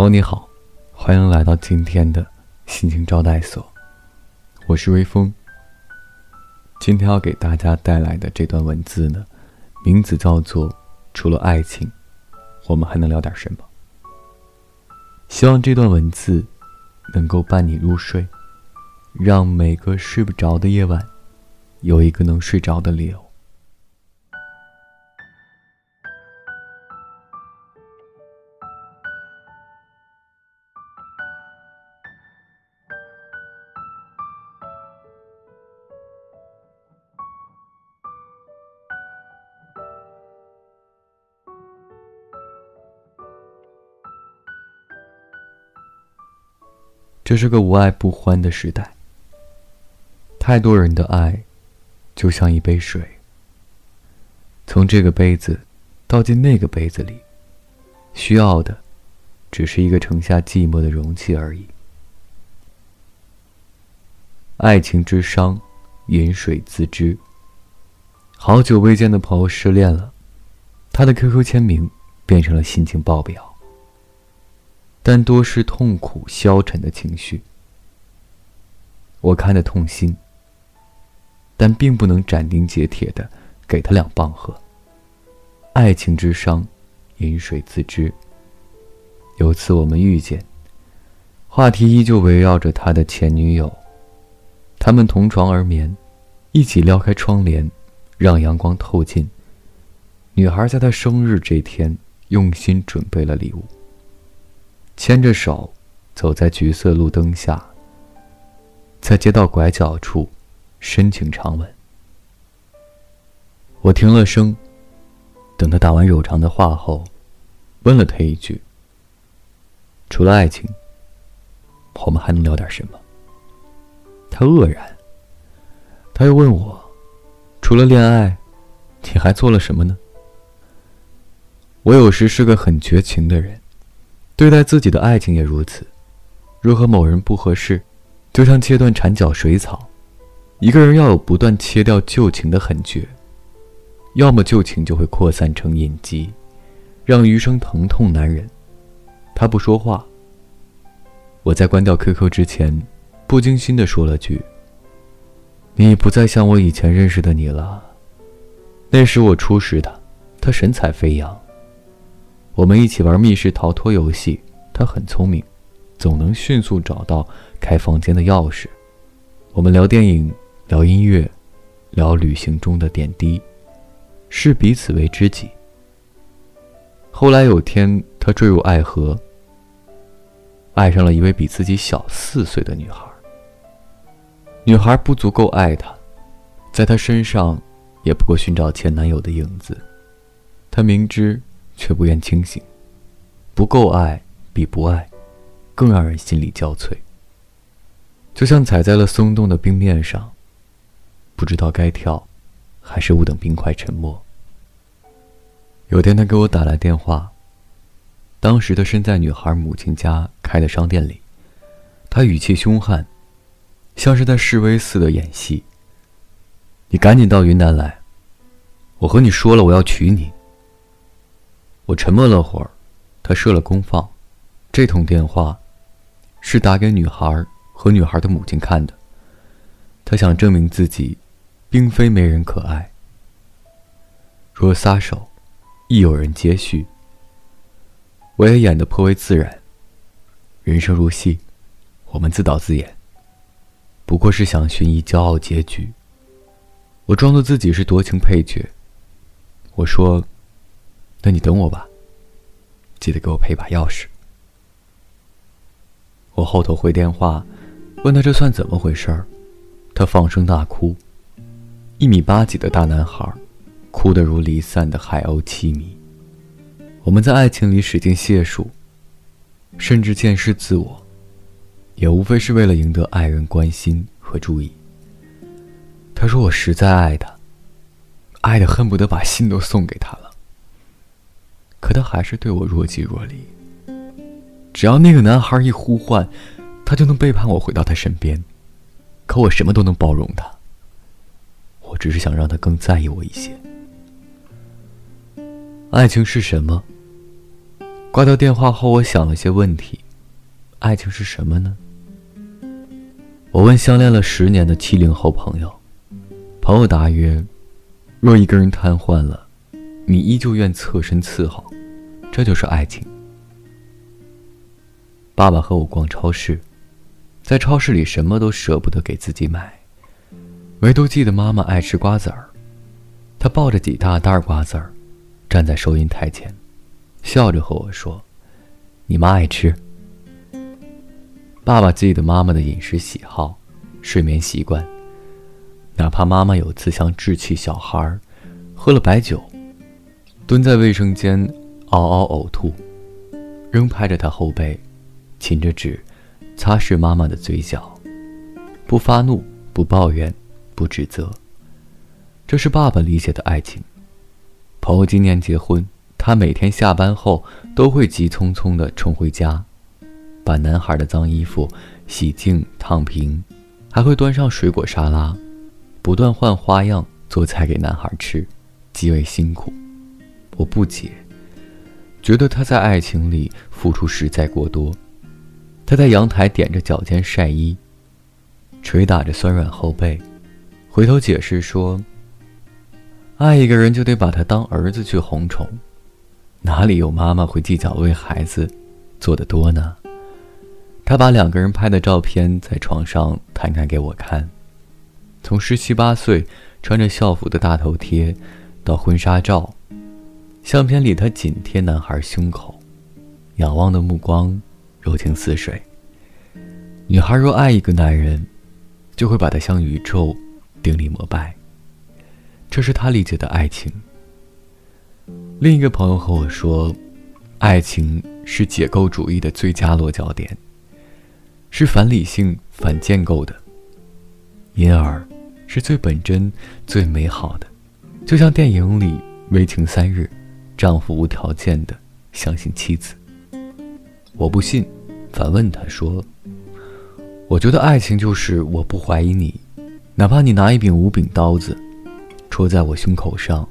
朋友你好，欢迎来到今天的心情招待所，我是微风。今天要给大家带来的这段文字呢，名字叫做“除了爱情，我们还能聊点什么”。希望这段文字能够伴你入睡，让每个睡不着的夜晚有一个能睡着的理由。这是个无爱不欢的时代。太多人的爱，就像一杯水，从这个杯子倒进那个杯子里，需要的只是一个盛下寂寞的容器而已。爱情之伤，饮水自知。好久未见的朋友失恋了，他的 QQ 签名变成了心情爆表。但多是痛苦消沉的情绪，我看得痛心，但并不能斩钉截铁的给他两棒喝。爱情之伤，饮水自知。有次我们遇见，话题依旧围绕着他的前女友，他们同床而眠，一起撩开窗帘，让阳光透进。女孩在他生日这天用心准备了礼物。牵着手，走在橘色路灯下，在街道拐角处，深情长吻。我停了声，等他打完冗长的话后，问了他一句：“除了爱情，我们还能聊点什么？”他愕然。他又问我：“除了恋爱，你还做了什么呢？”我有时是个很绝情的人。对待自己的爱情也如此，若和某人不合适，就像切断缠脚水草。一个人要有不断切掉旧情的狠绝，要么旧情就会扩散成隐疾，让余生疼痛难忍。他不说话。我在关掉 QQ 之前，不经心的说了句：“你不再像我以前认识的你了。”那时我初识他，他神采飞扬。我们一起玩密室逃脱游戏，他很聪明，总能迅速找到开房间的钥匙。我们聊电影，聊音乐，聊旅行中的点滴，视彼此为知己。后来有天，他坠入爱河，爱上了一位比自己小四岁的女孩。女孩不足够爱他，在他身上，也不过寻找前男友的影子。他明知。却不愿清醒，不够爱比不爱更让人心力交瘁。就像踩在了松动的冰面上，不知道该跳，还是勿等冰块沉没。有天他给我打来电话，当时他身在女孩母亲家开的商店里，他语气凶悍，像是在示威似的演戏。你赶紧到云南来，我和你说了，我要娶你。我沉默了会儿，他设了功放，这通电话是打给女孩和女孩的母亲看的。他想证明自己，并非没人可爱。若撒手，亦有人接续。我也演得颇为自然。人生如戏，我们自导自演，不过是想寻一骄傲结局。我装作自己是多情配角。我说。那你等我吧，记得给我配把钥匙。我后头回电话，问他这算怎么回事儿，他放声大哭。一米八几的大男孩，哭得如离散的海鸥凄迷。我们在爱情里使劲解数，甚至见识自我，也无非是为了赢得爱人关心和注意。他说我实在爱他，爱的恨不得把心都送给他了。可他还是对我若即若离。只要那个男孩一呼唤，他就能背叛我，回到他身边。可我什么都能包容他。我只是想让他更在意我一些。爱情是什么？挂掉电话后，我想了些问题：爱情是什么呢？我问相恋了十年的七零后朋友，朋友答曰：若一个人瘫痪了，你依旧愿侧身伺候，这就是爱情。爸爸和我逛超市，在超市里什么都舍不得给自己买，唯独记得妈妈爱吃瓜子儿。他抱着几大袋瓜子儿，站在收银台前，笑着和我说：“你妈爱吃。”爸爸记得妈妈的饮食喜好、睡眠习惯，哪怕妈妈有次像稚气小孩儿，喝了白酒，蹲在卫生间嗷嗷呕吐，仍拍着他后背。噙着纸，擦拭妈妈的嘴角，不发怒，不抱怨，不指责。这是爸爸理解的爱情。朋友今年结婚，他每天下班后都会急匆匆地冲回家，把男孩的脏衣服洗净烫平，还会端上水果沙拉，不断换花样做菜给男孩吃，极为辛苦。我不解，觉得他在爱情里付出实在过多。他在阳台踮着脚尖晒衣，捶打着酸软后背，回头解释说：“爱一个人就得把他当儿子去哄宠，哪里有妈妈会计较为孩子做的多呢？”他把两个人拍的照片在床上摊开给我看，从十七八岁穿着校服的大头贴，到婚纱照，相片里他紧贴男孩胸口，仰望的目光。柔情似水。女孩若爱一个男人，就会把他向宇宙顶礼膜拜。这是他理解的爱情。另一个朋友和我说，爱情是解构主义的最佳落脚点，是反理性、反建构的，因而是最本真、最美好的。就像电影里为情三日，丈夫无条件的相信妻子。我不信，反问他说：“我觉得爱情就是我不怀疑你，哪怕你拿一柄无柄刀子戳在我胸口上，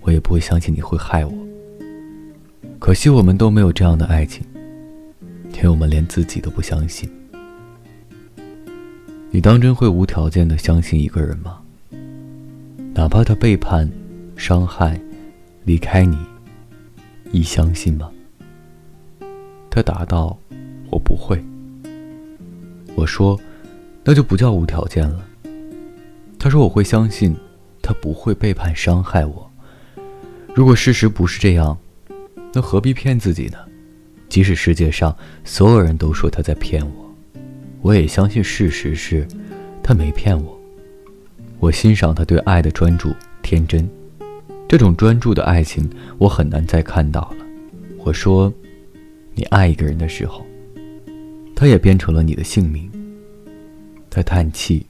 我也不会相信你会害我。可惜我们都没有这样的爱情，因为我们连自己都不相信。你当真会无条件的相信一个人吗？哪怕他背叛、伤害、离开你，你相信吗？”他答道：“我不会。”我说：“那就不叫无条件了。”他说：“我会相信，他不会背叛伤害我。如果事实不是这样，那何必骗自己呢？即使世界上所有人都说他在骗我，我也相信事实是，他没骗我。我欣赏他对爱的专注、天真，这种专注的爱情，我很难再看到了。”我说。你爱一个人的时候，他也变成了你的姓名。他叹气，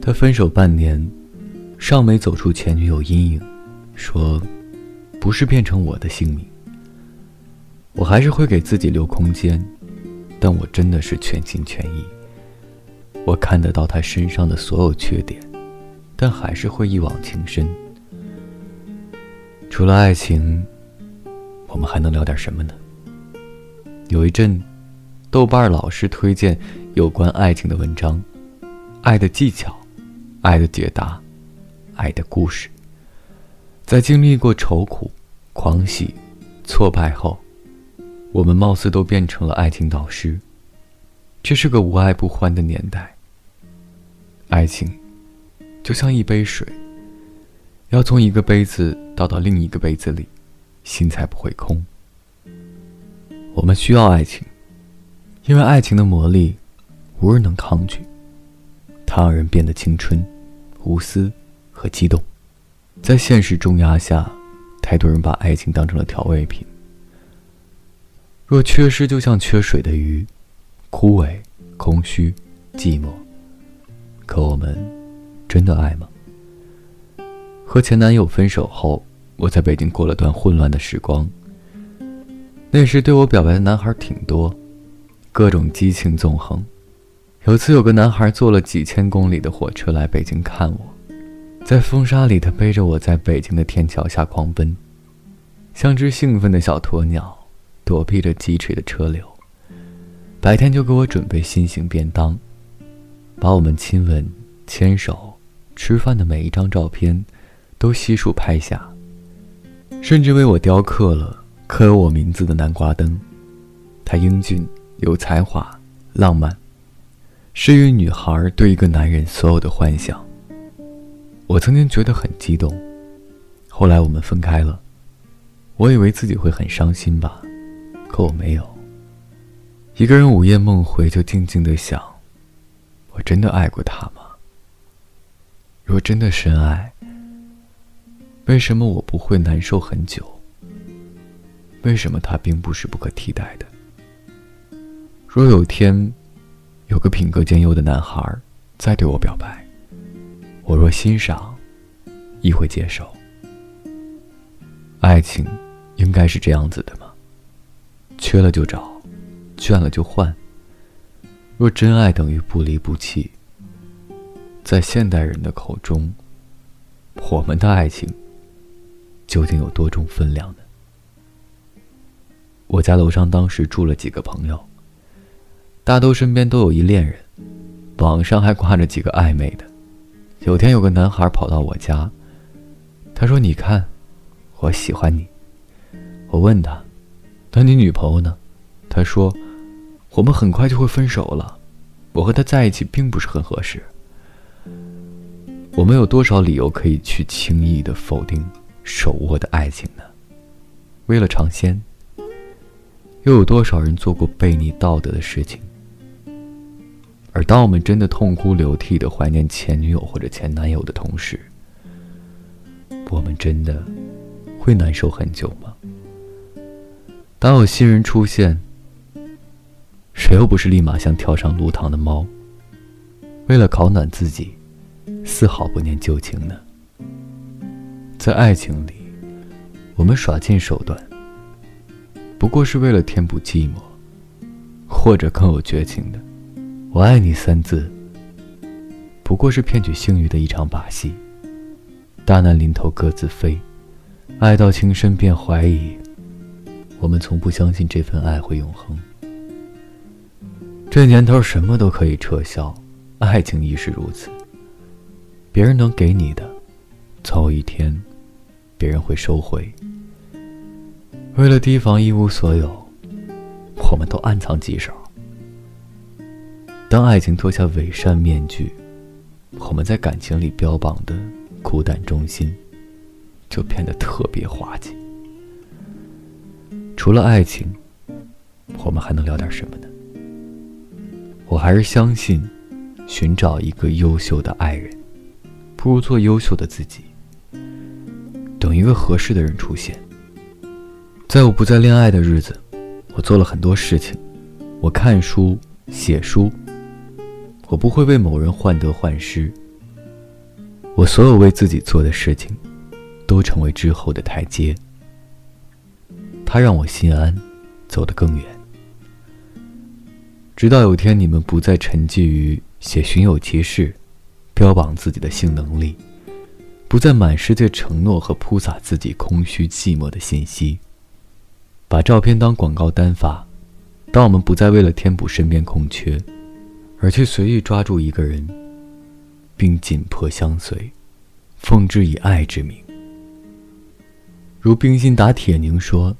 他分手半年，尚没走出前女友阴影，说：“不是变成我的姓名，我还是会给自己留空间，但我真的是全心全意。我看得到他身上的所有缺点，但还是会一往情深。除了爱情，我们还能聊点什么呢？”有一阵，豆瓣老是推荐有关爱情的文章，爱的技巧，爱的解答，爱的故事。在经历过愁苦、狂喜、挫败后，我们貌似都变成了爱情导师。这是个无爱不欢的年代。爱情，就像一杯水，要从一个杯子倒到另一个杯子里，心才不会空。我们需要爱情，因为爱情的魔力，无人能抗拒。它让人变得青春、无私和激动。在现实重压下，太多人把爱情当成了调味品。若缺失，就像缺水的鱼，枯萎、空虚、寂寞。可我们真的爱吗？和前男友分手后，我在北京过了段混乱的时光。那时对我表白的男孩挺多，各种激情纵横。有次有个男孩坐了几千公里的火车来北京看我，在风沙里，他背着我在北京的天桥下狂奔，像只兴奋的小鸵鸟，躲避着疾驰的车流，白天就给我准备新型便当，把我们亲吻、牵手、吃饭的每一张照片都悉数拍下，甚至为我雕刻了刻有我名字的南瓜灯。他英俊、有才华、浪漫，是一个女孩对一个男人所有的幻想。我曾经觉得很激动，后来我们分开了。我以为自己会很伤心吧，可我没有。一个人午夜梦回，就静静的想：我真的爱过他吗？若真的深爱，为什么我不会难受很久？为什么他并不是不可替代的？若有天，有个品格兼优的男孩再对我表白，我若欣赏，亦会接受。爱情。应该是这样子的吗？缺了就找，倦了就换。若真爱等于不离不弃，在现代人的口中，我们的爱情究竟有多重分量呢？我家楼上当时住了几个朋友，大都身边都有一恋人，网上还挂着几个暧昧的。有天有个男孩跑到我家，他说：“你看，我喜欢你。”我问他：“那你女朋友呢？”他说：“我们很快就会分手了，我和她在一起并不是很合适。”我们有多少理由可以去轻易的否定手握的爱情呢？为了尝鲜，又有多少人做过背逆道德的事情？而当我们真的痛哭流涕的怀念前女友或者前男友的同时，我们真的会难受很久吗？当有新人出现，谁又不是立马像跳上炉膛的猫？为了烤暖自己，丝毫不念旧情呢？在爱情里，我们耍尽手段，不过是为了填补寂寞，或者更有绝情的“我爱你”三字，不过是骗取性欲的一场把戏。大难临头各自飞，爱到情深便怀疑。我们从不相信这份爱会永恒。这年头什么都可以撤销，爱情亦是如此。别人能给你的，总有一天，别人会收回。为了提防一无所有，我们都暗藏棘手。当爱情脱下伪善面具，我们在感情里标榜的苦胆忠心，就变得特别滑稽。除了爱情，我们还能聊点什么呢？我还是相信，寻找一个优秀的爱人，不如做优秀的自己。等一个合适的人出现。在我不再恋爱的日子，我做了很多事情。我看书、写书。我不会为某人患得患失。我所有为自己做的事情，都成为之后的台阶。他让我心安，走得更远。直到有天你们不再沉寂于写寻友启事，标榜自己的性能力，不再满世界承诺和铺洒自己空虚寂寞的信息，把照片当广告单发。当我们不再为了填补身边空缺，而去随意抓住一个人，并紧迫相随，奉之以爱之名。如冰心打铁凝说。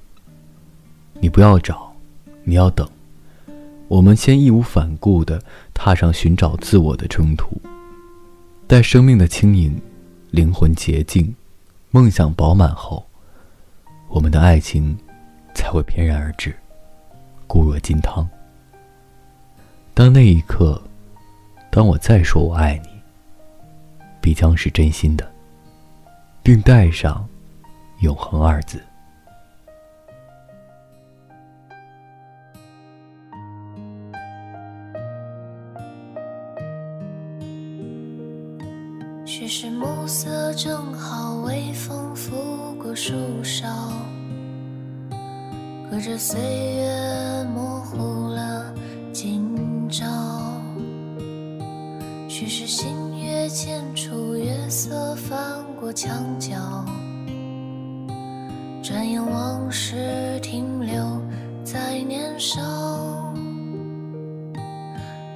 你不要找，你要等。我们先义无反顾地踏上寻找自我的征途，待生命的轻盈，灵魂洁净，梦想饱满后，我们的爱情才会翩然而至，固若金汤。当那一刻，当我再说我爱你，必将是真心的，并带上“永恒”二字。许是暮色正好，微风拂过树梢，可这岁月模糊了今朝。许是星月渐出，月色翻过墙角，转眼往事停留在年少。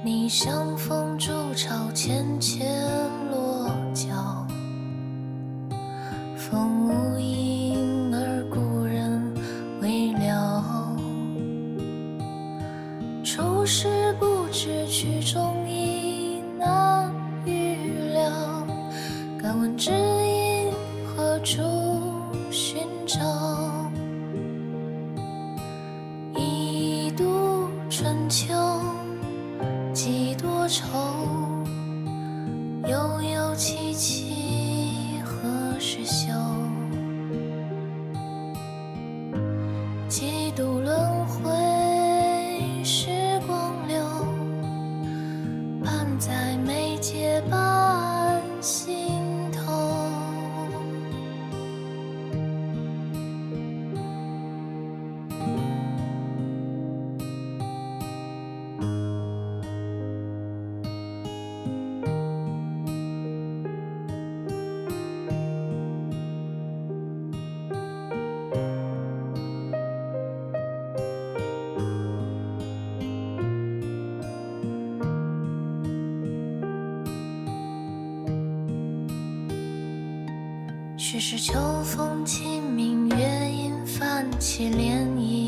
你相逢筑巢，浅浅。是秋风起，明月影泛起涟漪。